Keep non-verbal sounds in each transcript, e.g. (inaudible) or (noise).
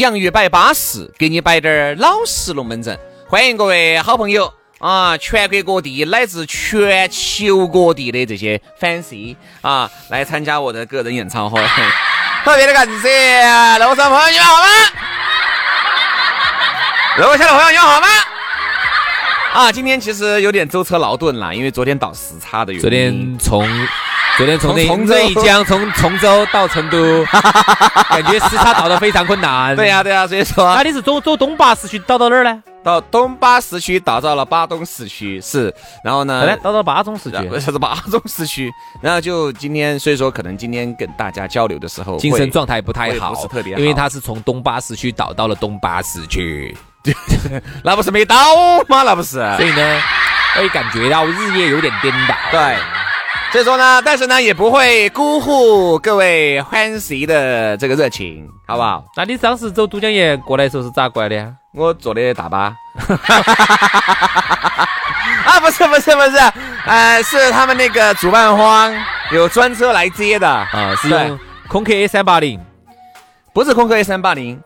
洋芋摆巴适，给你摆点儿老实龙门阵。欢迎各位好朋友啊，全国各地乃至全球各地的这些粉丝啊，来参加我的个人演唱会。特别的感谢楼上朋友，你们好吗？楼下的朋友，你们好吗？啊，今天其实有点舟车劳顿了，因为昨天倒时差的原因。昨天从昨天从从这一江从崇州到成都，(laughs) 感觉时差倒的非常困难。对呀、对呀、所以说那你是走走东巴市区倒到哪儿呢？到东巴市区倒到了巴东市区是，然后呢？倒到巴中市区。啥子巴中市区，然后就今天，所以说可能今天跟大家交流的时候，精神状态不太好，不是特别好因为他是从东巴市区倒到了东巴市区，(laughs) 那不是没倒吗？那不是，所以呢，会感觉到日夜有点颠倒。对，所以说呢，但是呢，也不会辜负各位欢喜的这个热情，好不好？那你当时走都江堰过来的时候是咋过来的呀？我坐的大巴。(laughs) 啊，不是不是不是，呃，是他们那个主办方有专车来接的啊，是用空客 A 三八零。不是空客 A 三八零，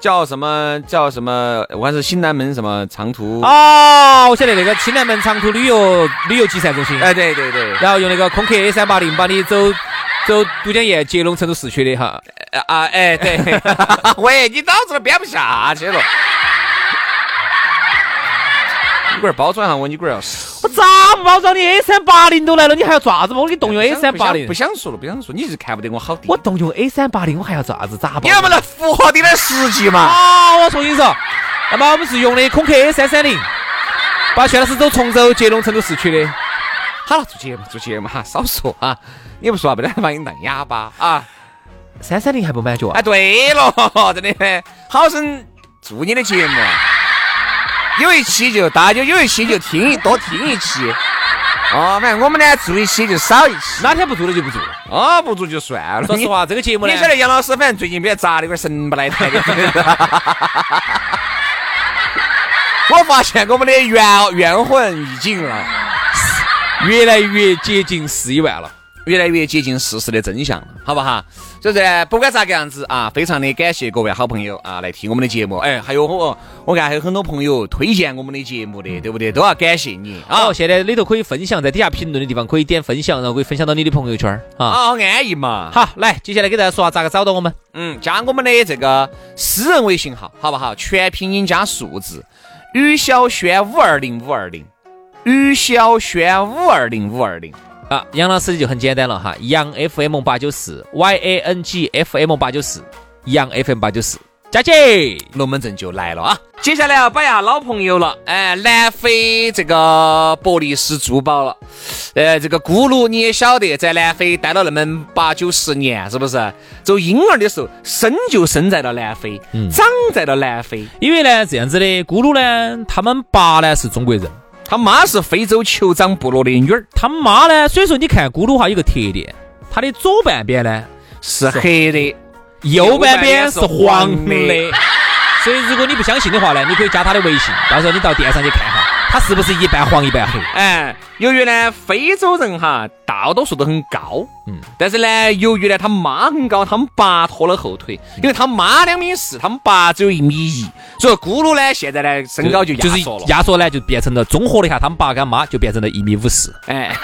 叫什么叫什么？我看是新南门什么长途。哦，我晓得那个新南门长途旅游旅游集散中心，哎，对对对，然后用那个空客 A 三八零把你走走都江堰接龙成都市区的哈。呃啊，哎，对，(laughs) 喂，你脑子都编不下去了。你龟儿包装一下我，你龟儿要死。我咋不包装你 A 三八零都来了，你还要做啥子嘛？我给你动用 A 三八零不，想说了，不想说，你是看不得我好低。我动用 A 三八零，我还要做啥子？咋包你？能不能符合你的实际嘛？啊，我重新说，那么我们是用的空客 A 三三零，把薛老师走崇州接龙成都市区的。好了，做节目做节目哈，少说啊！你不说话，不然把你当哑巴啊！三三零还不满足啊哎，？对了，真的，好生做你的节目，有一期就大家就有一期就听一多听一期。哦，反正我们呢做一期就少一期，哪天不做了就不做了。哦不做就算了。说实话，这个节目呢你，晓得杨老师，反正最近比较杂的有点神不来台的。(laughs) 我发现我们的冤冤魂已尽了。越来越接近四一万了。越来越接近事实的真相了，好不好？所以说呢，不管咋个样子啊，非常的感谢各位好朋友啊来听我们的节目。哎，还有我，我看还有很多朋友推荐我们的节目的，对不对？都要感谢你啊好，！现在里头可以分享，在底下评论的地方可以点分享，然后可以分享到你的朋友圈。啊，好安逸嘛。好，来，接下来给大家说下咋个找到我们。嗯，加我们的这个私人微信号，好不好？全拼音加数字，于小轩五二零五二零，于小轩五二零五二零。啊，杨老师就很简单了哈，杨 FM 八九四，Y A N G F M 八九四，杨 FM 八九四，佳姐，龙门阵就来了啊！接下来要摆下老朋友了，哎，南非这个伯利斯珠宝了，呃，这个咕噜你也晓得，在南非待了那么八九十年，是不是？走婴儿的时候，生就生在了南非，长在了南非，因为呢这样子的，咕噜呢，他们爸呢是中国人，他妈是非洲酋长部落的女儿，他妈呢，所以说你看咕噜哈有个特点，他的左半边呢，是黑的，右半边是黄的，所以如果你不相信的话呢，你可以加他的微信，到时候你到店上去看哈，他是不是一半黄一半黑？哎，由于呢，非洲人哈大多数都很高，嗯，但是呢，由于呢他妈很高，他们爸拖了后腿，因为他妈两米四，他们爸只有一米一，所以咕噜呢现在呢身高就压就是缩了，压缩呢就变成了综合了一下，他们爸跟他妈就变成了一米五四。哎。(laughs)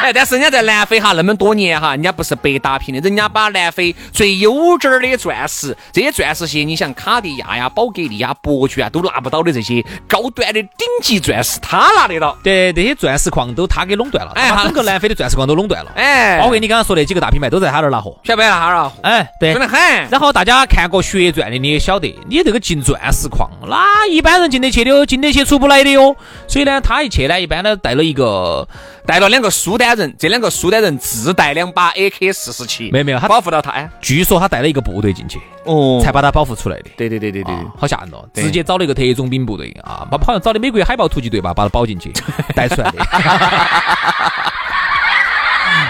哎，但是人家在南非哈那么多年哈，人家不是白打拼的，人家把南非最优质儿的钻石，这些钻石些，你像卡地亚呀、宝格丽呀、伯爵啊都拿不到的这些高端的顶级钻石，他拿得到。对，这些钻石矿都他给垄断了，哎整个南非的钻石矿都垄断了，哎，包括你刚刚说的几个大品牌都在他那儿拿货。晓不晓得哈儿？哎，对真。的很。然后大家看过血钻的，你也晓得，你这个进钻石矿，那一般人进得去的哦，进得去出不来的哟。所以呢，他一去呢，一般呢带了一个，带了两个苏丹人，这两个苏丹人自带两把 AK 四十七，没有没有他保护到他。哎，据说他带了一个部队进去，哦才把他保护出来的。对对对对对啊，好吓人哦！直接找了一个特种兵部队啊，把好像找的美国海豹突击队吧，把他保进去，(laughs) 带出来的。(laughs)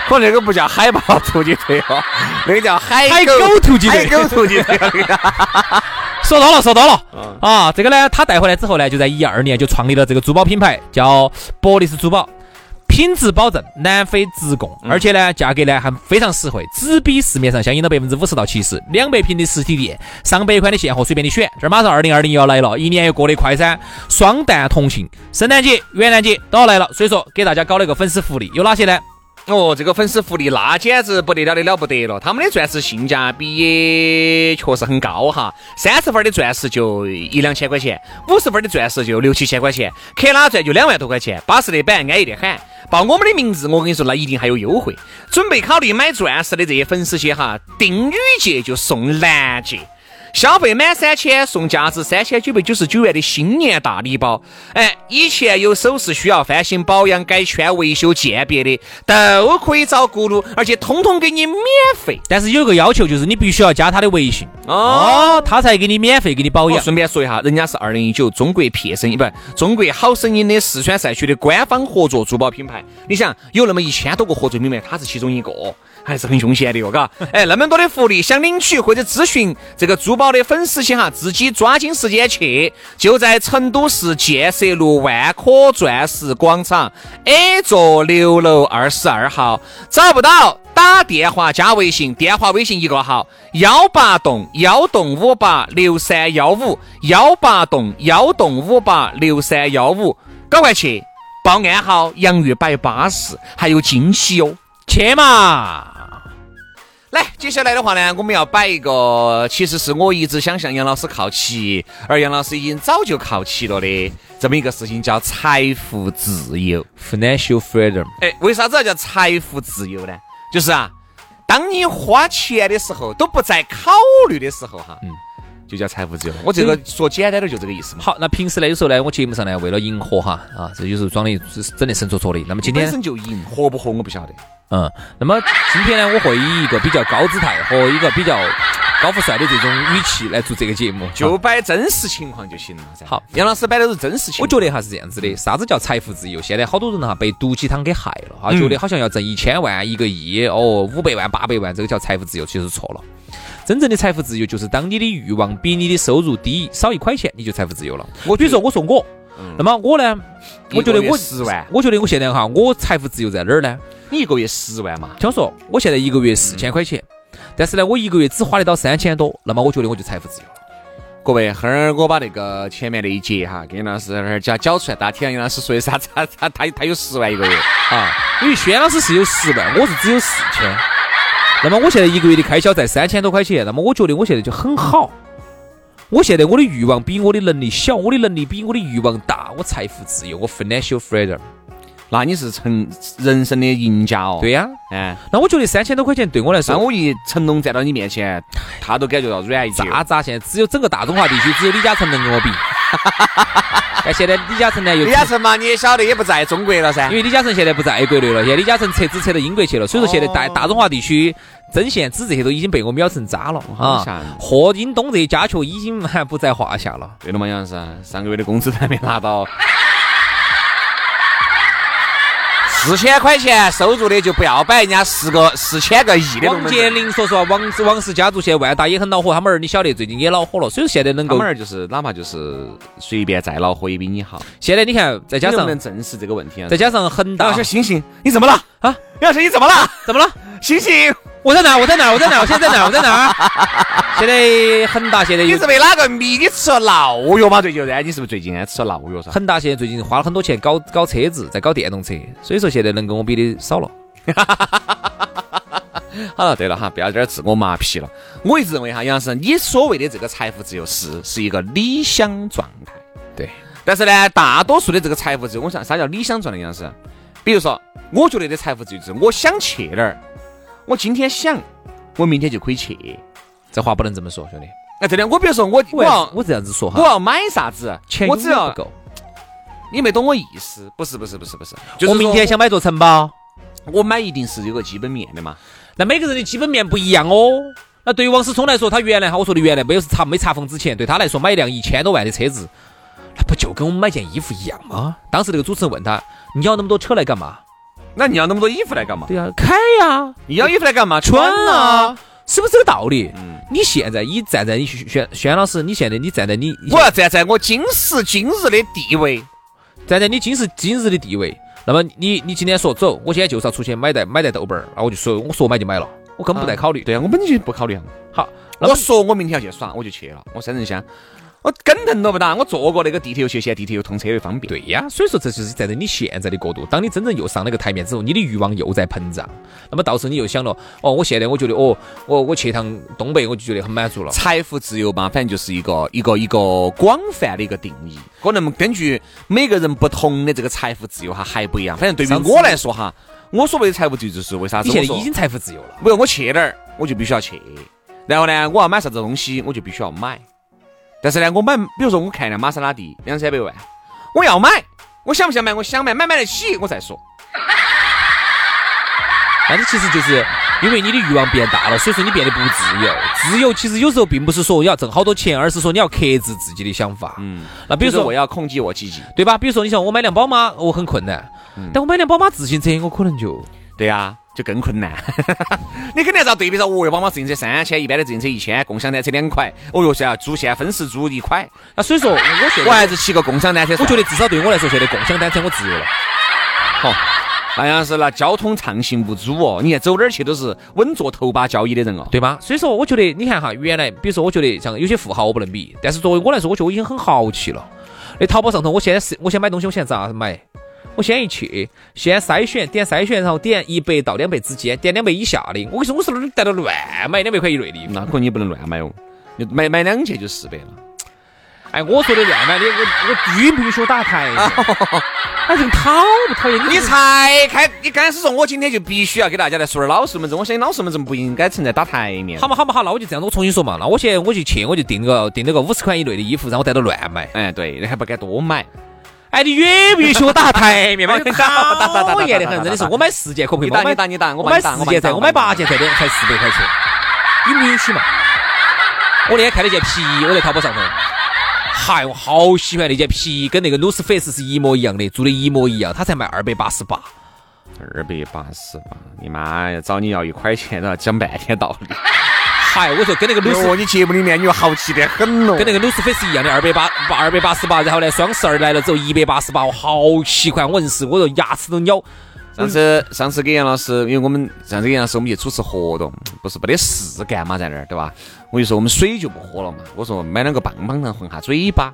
可能那个不叫海豹突击队哦，那个叫海海狗突击队海狗突击队。(laughs) 说到了，说到了嗯啊！这个呢，他带回来之后呢，就在一二年就创立了这个珠宝品牌，叫博利斯珠宝。品质保证，南非直供，嗯而且呢，价格呢还非常实惠，只比市面上相应的百分之五十到七十。两百平的实体店，上百款的现货随便你选。这儿马上二零二零又要来了，一年又过得快噻，双旦同庆、圣诞节、元旦节都要来了，所以说给大家搞了一个粉丝福利，有哪些呢？哦，这个粉丝福利那简直不得了的了不得了，他们的钻石性价比也确实很高哈。三十分的钻石就一两千块钱，五十分的钻石就六七千块钱，克拉钻就两万多块钱，巴适的板，安逸的很。报我们的名字，我跟你说，那一定还有优惠。准备考虑买钻石的这些粉丝些哈，订女戒就送男戒。消费满三千送价值三千九百九十九元的新年大礼包。哎，以前有首饰需要翻新保养、改圈、维修、鉴别的，都可以找咕噜，而且通通给你免费。但是有个要求，就是你必须要加他的微信哦。哦，他才给你免费给你保养。顺便说一下，人家是二零一九中国撇声音不，中国好声音的四川赛区的官方合作珠宝品牌。你想有那么一千多个合作品牌，它是其中一个，还是很凶险的哟，嘎。(laughs) 哎，那么多的福利，想领取或者咨询这个珠宝的粉丝些哈，自己抓紧时间去，就在成都市建设路万科钻石广场 A 座六楼二十二号，找不到。打电话加微信，电话微信一个号：幺八栋幺栋五八六三幺五，幺八栋幺栋五八六三幺五，赶快去报暗号，洋芋摆巴适，还有惊喜哟！去嘛！来，接下来的话呢，我们要摆一个，其实是我一直想向杨老师靠齐，而杨老师已经早就靠齐了的这么一个事情，叫财富自由。Financial freedom，哎，为啥子要叫财富自由呢？就是啊，当你花钱的时候都不再考虑的时候，哈，嗯，就叫财富自由。我这个说简单点就这个意思嘛。好，那平时呢，有时候呢，我节目上呢，为了迎合哈啊，这有时候装的整的神戳戳的。那么今天，本身就赢，合不合我不晓得。嗯，那么今天呢，我会以一个比较高姿态和一个比较高富帅的这种语气来做这个节目。就摆真实情况就行了噻。好，杨老师摆的是真实情况。我觉得哈是这样子的，啥子叫财富自由？现在好多人哈被毒鸡汤给害了哈，觉得好像要挣一千万、一个亿哦，五百万、八百万，这个叫财富自由，其实错了。真正的财富自由就是当你的欲望比你的收入低少一块钱，你就财富自由了。我比如说，我说我，那么我呢，我觉得我十万，我觉得我现在哈，我财富自由在哪儿呢？你一个月十万嘛？听我说，我现在一个月四千块钱，但是呢，我一个月只花得到三千多，那么我觉得我就财富自由了。各位，哈儿我把那个前面那一节哈，跟杨老师那儿讲讲出来，大家听杨老师说的啥子？他他他他有十万一个月 (laughs) 啊。因为轩老师是有十万，我是只有四千，那么我现在一个月的开销在三千多块钱，那么我觉得我现在就很好。我现在我的欲望比我的能力小，我的能力比我的欲望大，我财富自由，我 financial freedom。那你是成人生的赢家哦。对呀、哎，那我觉得三千多块钱对我来说，那我一成龙站到你面前，他都感觉到软一截。渣渣现在只有整个大中华地区只有李嘉诚能跟我比。(laughs) 但现在李嘉诚呢又李嘉诚嘛，你也晓得，也不在中国了噻因。为李嘉诚现在不在国内了，现在李嘉诚撤资撤到英国去了，所以说现在大大中华地区针线纸这些都已经被我秒成渣了啊好吓人！霍英东这些家雀已经还不在话下了。对了嘛，杨老师，上个月的工资都还没拿到。四千块钱收入的就不要摆人家十个四千个亿的王。健林，说实话，王王氏家族现在万达也很恼火，他们儿你晓得最近也恼火了，所以说现在能够他们，儿就是哪怕就是随便再恼火也比你好。现在你看再加上能不能正视这个问题啊？再加上恒大杨老师，星星，你怎么了啊？杨老师，你怎么了？怎么了？星星，我在哪？我在哪？我在哪？我现在在哪？我在哪？现在恒大现在你是被哪个迷？你吃了闹药吗？最近噻？你是不是最近啊吃了闹药噻？恒大现在最近花了很多钱搞搞车子，在搞电动车，所以说现在能跟我比的少了。(laughs) 好了，对了哈，不要在这儿自我麻痹了。我一直认为哈，杨老师，你所谓的这个财富自由是是一个理想状态，对，但是呢，大多数的这个财富自由，我想啥叫理想状态？杨老师，比如说，我觉得的财富自由就是我想去哪儿，我今天想，我明天就可以去。这话不能这么说，兄弟。哎，真的，我比如说我我我要要我这样子说哈，我要买啥子，钱我只要不够。你没懂我意思，不是不是不是不是，就是我明天想买座城堡，我买一定是有个基本面的嘛。那每个人的基本面不一样哦。那对于王思聪来说，他原来哈，我说的原来没有查没查封之前，对他来说买一辆一千多万的车子，那不就跟我们买件衣服一样吗？当时那个主持人问他，你要那么多车来干嘛？那你要那么多衣服来干嘛？对呀、开呀、你要衣服来干嘛？穿啊！啊，是不是这个道理？嗯你现在你站在你轩轩老师，你现在你站在你我要站在我今时今日的地位，站在你今时今日的地位，那么你你今天说走，我今天就是要出去买袋买袋豆瓣儿，那我就说我说买就买了，我根本不带考虑。对啊，我本就不考虑啊。好，那我说我明天要去耍，我就去了。我三人乡，我跟疼都不打，我坐过那个地铁又去，现在地铁又通车又方便。对呀，所以说这就是站在你现在的角度，当你真正又上那个台面之后，你的欲望又在膨胀，那么到时候你又想了，哦，我现在我觉得，哦，我我去一趟东北，我就觉得很满足了。财富自由嘛，反正就是一个一个一个广泛的一个定义，可能根据每个人不同的这个财富自由哈还不一样。反正对于我来说哈，我所谓的财富自由就是为啥子？现在已经财富自由了，比如我去哪儿，我就必须要去。然后呢，我要买啥子东西，我就必须要买。但是呢，我买，比如说我看一辆玛莎拉蒂两三百万，我要买，我想不想买？我想买，买买得起我再说。(laughs) 但是其实就是因为你的欲望变大了，所以说你变得不自由。自由其实有时候并不是说你要挣好多钱，而是说你要克制自己的想法。嗯，那比如说就是我要控制我自己。对吧？比如说你像我买辆宝马，我很困难，但我买辆宝马自行车，我可能就对呀、就更困难。(laughs) 你肯定要对比着，哦哟，宝马自行车三千，一般的自行车一千，共享单车两块。哦哟，是要租现在分时租一块，那，所以说我现我还是骑个共享单车。我觉得至少对我来说，现在共享单车我自由了。好，那样是那交通畅行无阻哦。你看走哪儿去都是稳坐头把交椅的人哦。对吧？所以说，我觉得你看哈，原来比如说，我觉得像有些富豪我不能比，但是作为我来说，我觉得我已经很豪气了。那淘宝上头，我现在是我想买东西，我现在咋买？我先一去，先筛选，点筛选，然后点一百到两百之间，点两百以下的。我跟你说，我是带到乱买两百块以内的。那可能你不能乱买哦，你买买两件就四百了。哎，我说的乱买的，我我允不允许我打台面？(laughs) 哎，这讨不讨厌？你才开，你刚开始说我今天就必须要给大家来说点老实龙门阵，我相信老实龙门阵不应该存在打台面。好嘛好嘛好，那我就这样子，我重新说嘛。那我现在我就去，我就订个订了个五十块以内的衣服，然后我带到乱买。哎，对，你还不敢多买。哎，你允不允许我打台面嘛？(laughs) 打打打打打讨厌的很，真的是。我买四件可不可以打你打你打我我买帮你打四件才，我买八件才两才四百块钱，允不允许嘛？我那天看了件皮衣，我在淘宝上头，嗨，我好喜欢那件皮衣，跟那个 North Face 是一模一样的，做的一模一样，它才卖二百八十八。二百八十八，你妈呀！找你要一块钱都要讲半天道理。(laughs) 嗨，我说跟那个 North 哦，你节目里面你又豪气得很哦。跟那个 North Face 一样的二百八八二百八十八，然后呢双十二来了之后一百八十八，我好奇怪，我硬是我说牙齿都咬。上次上次给杨老师，因为我们上次给杨老师我们去主持活动，不是没得事干嘛，在那儿对吧？我就说我们水就不喝了嘛，我说买两个棒棒糖混下嘴巴。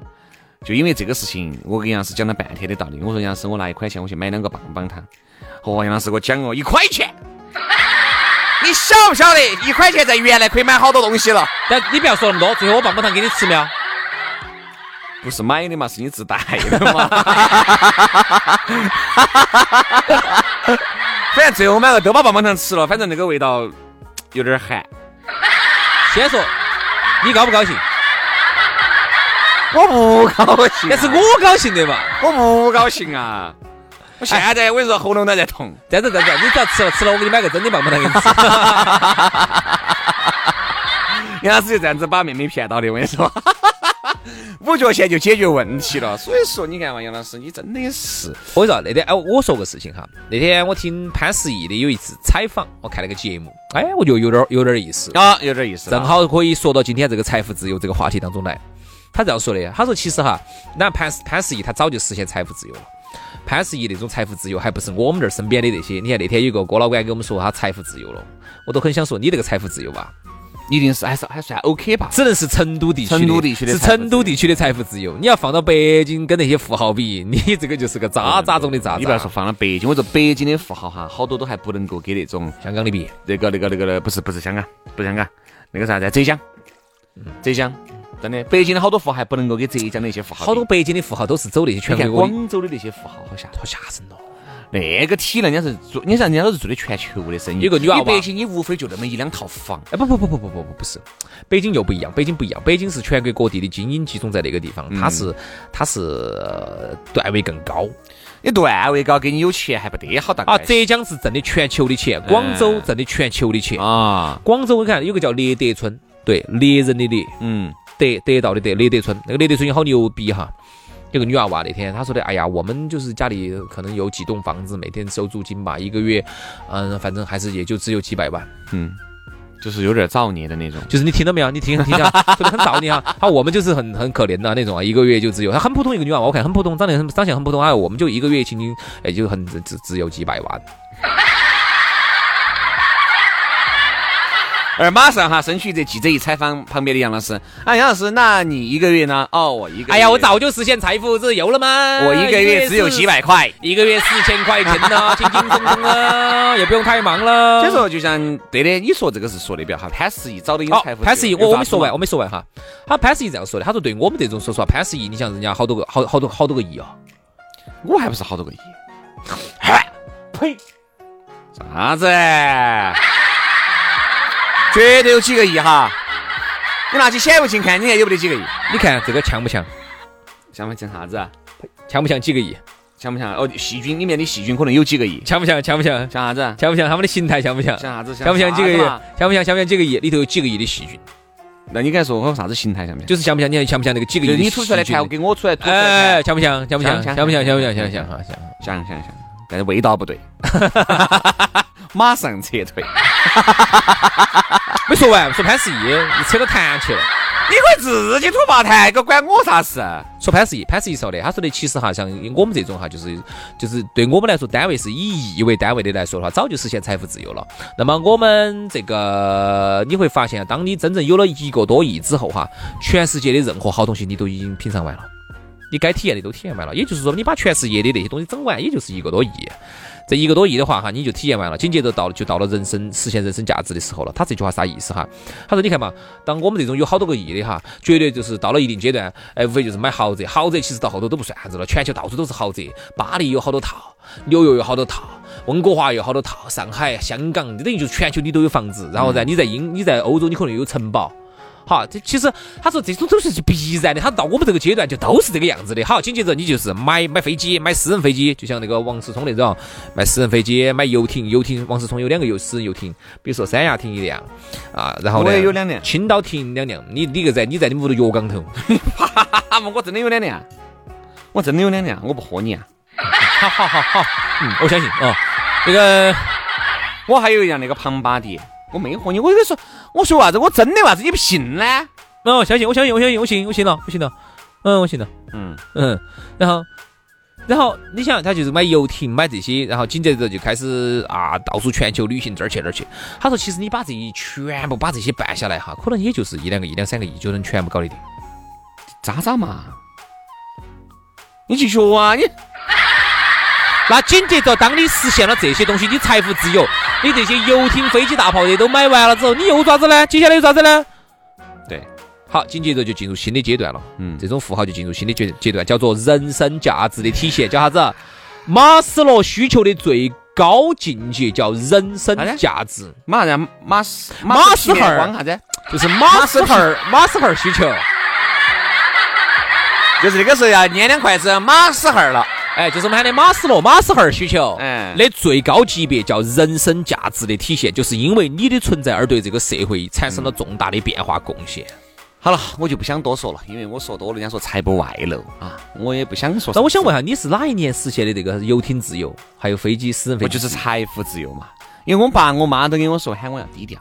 就因为这个事情，我跟杨老师讲了半天的道理。我说杨老师，我拿一块钱我去买两个棒棒糖。哦，杨老师给我讲哦，一块钱，你晓不晓得一块钱在原来可以买好多东西了？但你不要说那么多，最后我棒棒糖给你吃没有？不是买的嘛，是你自带的嘛。反正最后买了都把棒棒糖吃了，反正那个味道有点咸。先说你高不高兴？我不高兴，但是我高兴的嘛。我不高兴啊！我 (laughs) 现在我跟你说喉咙都在痛。这样子这样子，你只要吃了吃了，我给你买个真的棒棒糖给你吃。(laughs) 杨老师就这样子把妹妹骗到的，我跟你说。(laughs) 五角钱就解决问题了。所以说，你看嘛，杨老师，你真的是，我跟你说那天哎，我说个事情哈，那天我听潘石屹的有一次采访，我看了个节目，哎，我就有点有点意思啊，有点意思，正好可以说到今天这个财富自由这个话题当中来。他这样说的，他说其实哈，那潘潘石屹他早就实现财富自由了。潘石屹那种财富自由，还不是我们这儿身边的那些。你看那天有个郭老倌给我们说他财富自由了，我都很想说你这个财富自由吧，一定是还是还算 OK 吧？只能是成都地区，成都地区的是成都地区的财富自由。你要放到北京跟那些富豪比，你这个就是个渣渣中的渣渣。你不要说放到北京，我说北京的富豪哈，好多都还不能够给那种香港的比。那个那个那个不是不是香港，不是香港，那个啥子浙江，浙江。真的，北京的好多富豪还不能够给浙江的一些富豪。好多北京的富豪都是走那些全国。广州的那些富豪好吓，好吓人哦。那个体量，人家是做，你想人家都是做的全球的生意。有个女娃娃。北京你无非就那么一两套房。哎，不不不不不不不不是，北京又不一样，北京不一样，北京是全国各地的精英集中在那个地方，它是它是段位更高。你段位高，给你有钱还不得好大啊！浙江是挣的全球的钱，广州挣的全球的钱啊。广州我看有个叫猎德村，对，猎人的猎，嗯。得得到的得雷德村，那个雷德村也好牛逼哈！有个女娃娃那天她说的，哎呀，我们就是家里可能有几栋房子，每天收租金吧，一个月，嗯，反正还是也就只有几百万，嗯，就是有点造孽的那种。就是你听到没有？你听听下，(laughs) 说的很造孽啊。好，我们就是很很可怜的那种啊，一个月就只有，她很普通一个女娃娃，我看很普通，长得很长相很普通啊，我们就一个月仅仅也就很只只有几百万。(laughs) 而马上哈，升起这记者一采访旁边的杨老师，啊，杨老师，那你一个月呢？哦，我一个，哎呀，我早就实现财富自由了吗？我一个月只有几百块，一个月四千块钱呢，轻轻松松啊，也不用太忙了。所以说，就像对的，你说这个是说的比较好。潘石屹早都有财富潘石屹，我我没说完，我没说完哈。他潘石屹这样说的，他说对我们这种，说实话，潘石屹，你像人家好多个，好好多好多个亿啊，我还不是好多个亿？(laughs) 呸！啥子？绝对有几个亿哈！你拿起显微镜看，你看有没得几个亿？你看这个像不像？像不像啥子啊？像不像几个亿？像不像？哦，细菌里面的细菌可能有几个亿？像不像？像不像？像啥子？像不像他们的形态？像不像？像啥子？像不像几个亿？像不像？像不像几个亿？里头有几个亿的细菌？那你敢说我啥子形态？像不像？就是像不像？你看像不像那个几个亿？你吐出来看，我给我出来吐哎，像不像？像不像？像不像？像不像？像像哈像像像像，但是味道不对，(laughs) 马上撤退。没说完，说潘石屹，你扯到谈去了。你可以自己吐吧谈，个关我啥事？说潘石屹，潘石屹说的，他说的其实哈，像我们这种哈，就是就是对我们来说，单位是以亿为单位的来说的话，早就实现财富自由了。那么我们这个你会发现，当你真正有了一个多亿之后哈，全世界的任何好东西你都已经品尝完了，你该体验的都体验完了。也就是说，你把全世界的那些东西整完，也就是一个多亿。这一个多亿的话哈，你就体验完了，紧接着到了就到了人生实现人生价值的时候了。他这句话啥意思哈？他说你看嘛，当我们这种有好多个亿的哈，绝对就是到了一定阶段，哎，无非就是买豪宅，豪宅其实到后头都不算啥子了，全球到处都是豪宅，巴黎有好多套，纽约有好多套，温哥华有好多套，上海、香港，等于就是全球你都有房子，然后呢，你在英你在欧洲你可能有城堡。好，这其实他说这种都是必然的，他到我们这个阶段就都是这个样子的。好，紧接着你就是买买飞机，买私人飞机，就像那个王思聪那种，买私人飞机，买游艇，游艇。王思聪有两个游私人游艇，比如说三亚艇一辆，啊，然后呢，我也有两辆，青岛艇两辆。你你个在你在你屋头药缸头，哈哈嘛我真的有两辆，我真的有两辆，我不喝你啊。(laughs) 好好好好，嗯，我相信啊。那个我还有一辆那个庞巴迪。我没和你，我跟你说，我说啥子？我真的啥子？你不信呢？哦，相信，我相信，我相信，我信，我信了，我信了。嗯，我信了。嗯嗯。然后，然后你想，他就是买游艇，买这些，然后紧接着就开始啊，到处全球旅行，这儿去那儿去。他说，其实你把这一全部把这些办下来哈，可能也就是一两个一、两三个亿就能全部搞得定。渣渣嘛，你去学啊你。(laughs) 那紧接着，当你实现了这些东西，你财富自由，你这些游艇、飞机、大炮的都买完了之后，你又咋子呢？接下来又咋子呢？对，好，紧接着就进入新的阶段了。嗯，这种富豪就进入新的阶阶段，叫做人生价值的体现，叫啥子？马斯洛需求的最高境界叫人生价值。马啥子？马斯马斯赫啥子？就是马斯赫马斯赫需求，就是那个时候要捏两筷子马斯赫了。哎，就是我们喊的马斯洛马斯赫需求，哎，的最高级别叫人生价值的体现，就是因为你的存在而对这个社会产生了重大的变化贡献。好了，我就不想多说了，因为我说多了，人家说财不外露啊，我也不想说。那我想问下，你是哪一年实现的这个游艇自由，还有飞机私人飞我？就是财富自由嘛，因为我爸我妈都跟我说喊我要低调，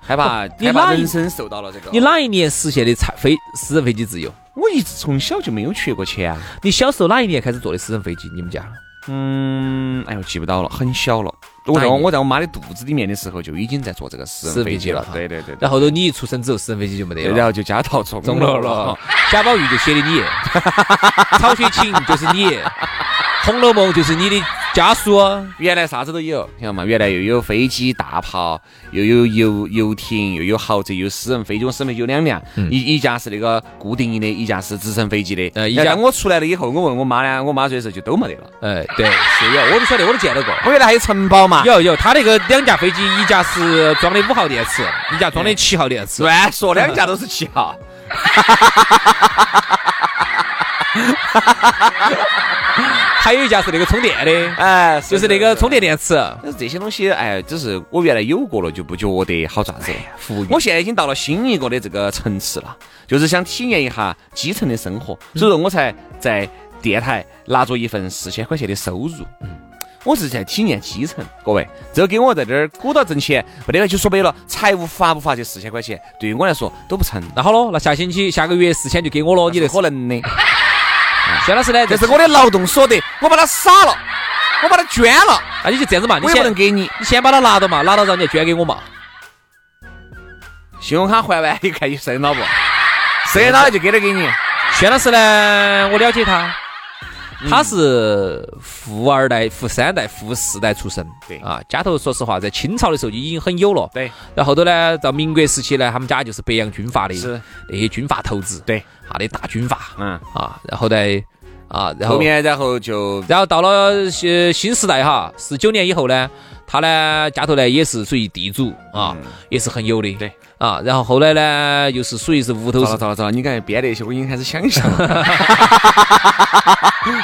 害怕害怕你哪一人生受到了这个。你哪一年实现的财飞私人飞机自由？我一直从小就没有缺过钱啊。你小时候哪一年开始坐的私人飞机？你们家？嗯，哎呦，记不到了，很小了。我在我我在我妈的肚子里面的时候就已经在坐这个私人飞机了。对对对对。然后头你一出生之后，私人飞机就没得，了。然后就家道中中落了了。贾宝玉就写的你，(laughs) 曹雪芹就是你，(laughs)《红楼梦》就是你的家书。原来啥子都有，晓得嘛？原来又有飞机、大炮，又有游游艇，又有豪宅，又有私人飞机。我私人飞机有两辆，一一架是那个固定的，一架是直升飞机的。呃一架我出来了以后，我问我妈呢，我妈说的时候就都没得了。哎，对，是有，我都晓得，我都见到过。我原来还有城堡嘛。有有，他那个两架飞机，一架是装的五号电池，一架装的七号电池。乱说，两架都是七号。(laughs) 还有一家是那个充电的，哎，就是那个充电电池。但是这些东西，哎，只是我原来有过了，就不觉得好咋子了。服务我现在已经到了新一个的这个层次了，就是想体验一下基层的生活，所以说我才在电台拿着一份四千块钱的收入。嗯，我是在体验基层，各位，这个给我在这儿鼓捣挣钱，没得了，就说白了，财务发不发这四千块钱，对于我来说都不成，那好了，那下星期下个月四千就给我了，你的那可能的，轩老师呢？这是我的劳动所得，我把它撒了，我把它捐了，那你就这样子嘛，你我也不先能给你。你先把它拿到嘛，拿到然后你再捐给我嘛。信用卡还完你看你剩了不？剩了就给点给你。薛老师呢，我了解他，嗯他是富二代、富三代、富四代出身。对。啊，家头说实话，在清朝的时候就已经很有了。对，然后头呢，到民国时期呢，他们家就是北洋军阀的，是。那些军阀头子，对，他的大军阀。嗯，啊，然后呢，啊，然后后面然后就然后到了新新时代哈，十九年以后呢，他呢家头呢也是属于地主啊，也是很有的。对啊，然后后来呢又是属于是屋头是咋了糟了糟了，你刚才编那些我已经开始想象了。(laughs)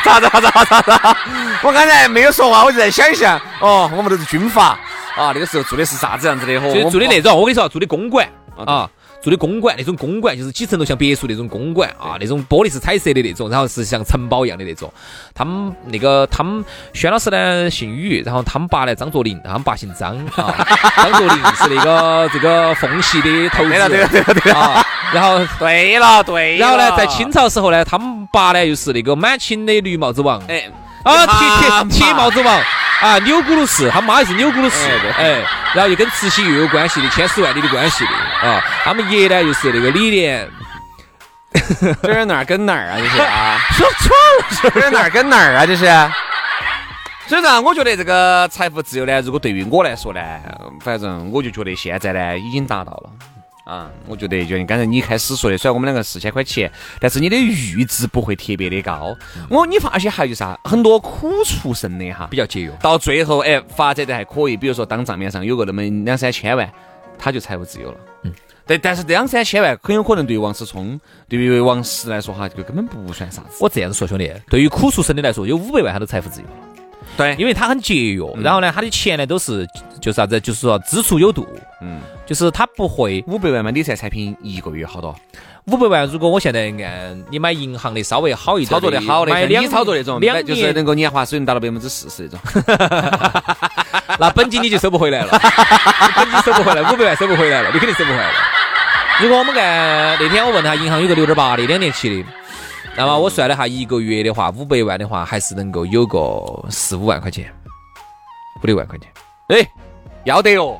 咋子咋子咋子咋子？我刚才没有说话，我就在想象。哦，我们都是军阀啊，那个时候住的是啥子样子的？哦就住的那种，我跟你说，住的公馆啊啊，住的公馆，那种公馆就是几层楼像别墅那种公馆啊，那种玻璃是彩色的那种，然后是像城堡一样的那种。他们那个他们轩老师呢姓宇，然后他们爸呢张作霖，他们爸姓张啊，(laughs) 张作霖是那个这个奉系的头子，对了对了对了对了啊，然后。对了对了。然后呢，在清朝时候呢，他们爸呢又是那个满清的绿帽子王，哎啊，铁铁铁帽子王啊，钮钴禄氏，他妈也是钮钴禄氏哎然后又跟慈禧又有关系的，千丝万缕的关系的啊。他们爷呢又是那个李莲，(laughs) 这是哪儿跟哪儿啊？这是啊，说错了，这是哪儿跟哪儿啊？这是。所以呢，我觉得这个财富自由呢，如果对于我来说呢，反正我就觉得现在呢已经达到了。啊，我觉得就你刚才你开始说的，虽然我们两个四千块钱，但是你的阈值不会特别的高。我你发现还有就啥，很多苦出身的哈，比较节约。到最后哎发展的还可以，比如说当账面上有个那么两三千万，他就财务自由了。嗯，但，但是两三千万很有可能对于王思聪，对于王石来说哈，这个根本不算啥子。我这样子说，兄弟，对于苦出身的来说，有五百万他都财富自由了，对因为他很节约，然后呢，他的钱呢都是就是啥子，就是说支出有度，嗯，就是他不会五百万买，理财产品一个月好多？五百万，如果我现在按你买银行的稍微好一点操作的好的，像买两你操作那种，两年就是能够年化水平达到百分之四十那种。那本金你就收不回来了，本金收不回来，五百万收不回来了，你肯定收不回来了。如果我们按那天我问他，银行有个六点八的两年期的，那么我算了下一个月的话，五百万的话，还是能够有个四五万块钱，五六万块钱。哎，要得哦。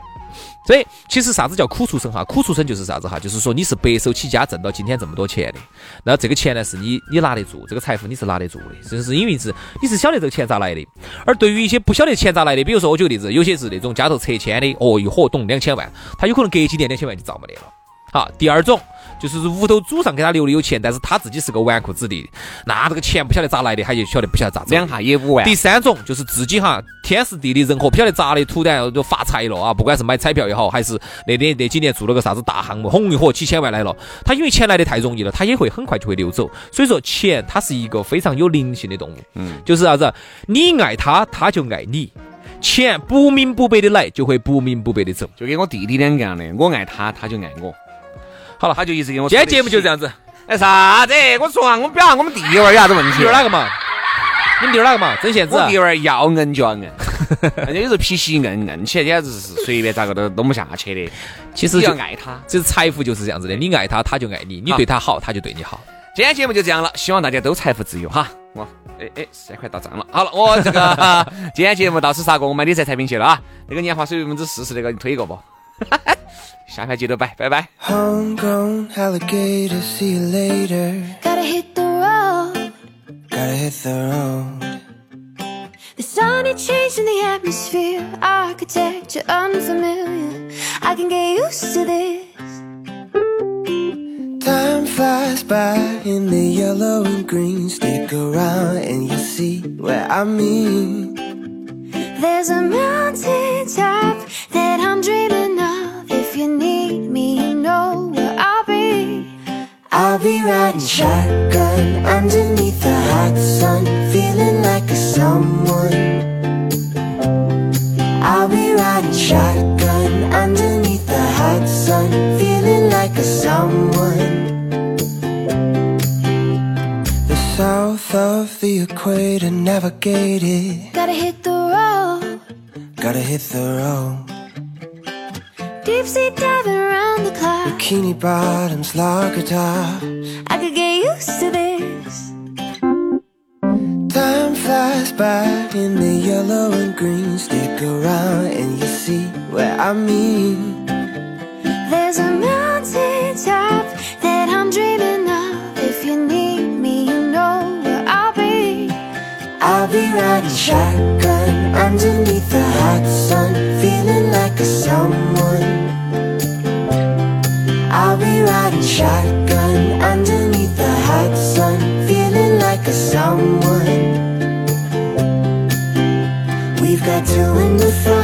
所以其实啥子叫苦出身哈？苦出身就是啥子哈？就是说你是白手起家挣到今天这么多钱的，那这个钱呢是你你拿得住，这个财富你是拿得住的，就是因为是你是晓得这个钱咋来的。而对于一些不晓得钱咋来的，比如说我举个例子，有些是那种家头拆迁的，哦一伙懂两千万，他有可能隔几年两千万就造没得了。好，第二种就是屋头祖上给他留的有钱，但是他自己是个纨绔子弟，那这个钱不晓得咋来的，他就晓得不晓得咋走的。两下也五万。第三种就是自己哈，天时地利人和，不晓得咋的，突然就发财了啊！不管是买彩票也好，还是那那那几年做了个啥子大项目，红一火几千万来了，他因为钱来的太容易了，他也会很快就会流走。所以说，钱它是一个非常有灵性的动物，嗯，就是啥子，你爱他，他就爱你。钱不明不白的来，就会不明不白的走。就跟我弟弟两个样的，我爱他，他就爱我。好了，他就一直给我。今天节目就这样子。哎，啥子？我说啊，我们表扬我们弟娃儿有啥子问题？弟儿哪个嘛？你们弟儿哪个嘛？曾宪子。我弟儿要硬就要硬，人家有时候脾气硬硬起来简直是随便咋个都弄不下去的。其实要爱他，其实财富就是这样子的，你爱他，他就爱你；你对他好，他就对你好。今天节目就这样了，希望大家都财富自由哈。我，哎哎，三块到账了。好了，我这个 (laughs) 今天节目到此杀过，我买理财产品去了啊。那个年化水百分之四十那个，你推一个不？(laughs) 下盘接着摆，拜拜。Homegrown alligator, see you later. Gotta hit the road. Gotta hit the road. The sunny change in the atmosphere, architecture unfamiliar. I can get used to this. Time flies by in the yellow and green. Stick around and you'll see what I mean. There's a mountain top that I'm dreaming I'll be riding shotgun underneath the hot sun, feeling like a someone. I'll be riding shotgun underneath the hot sun, feeling like a someone. The south of the equator navigated. Gotta hit the road. Gotta hit the road. Deep sea diving around the clock. Bikini bottoms, lager tops. I could get used to this. Time flies by in the yellow and green. Stick around and you see what I mean. There's shotgun underneath the hot sun, feeling like a someone. I'll be riding shotgun underneath the hot sun, feeling like a someone. We've got two in the front,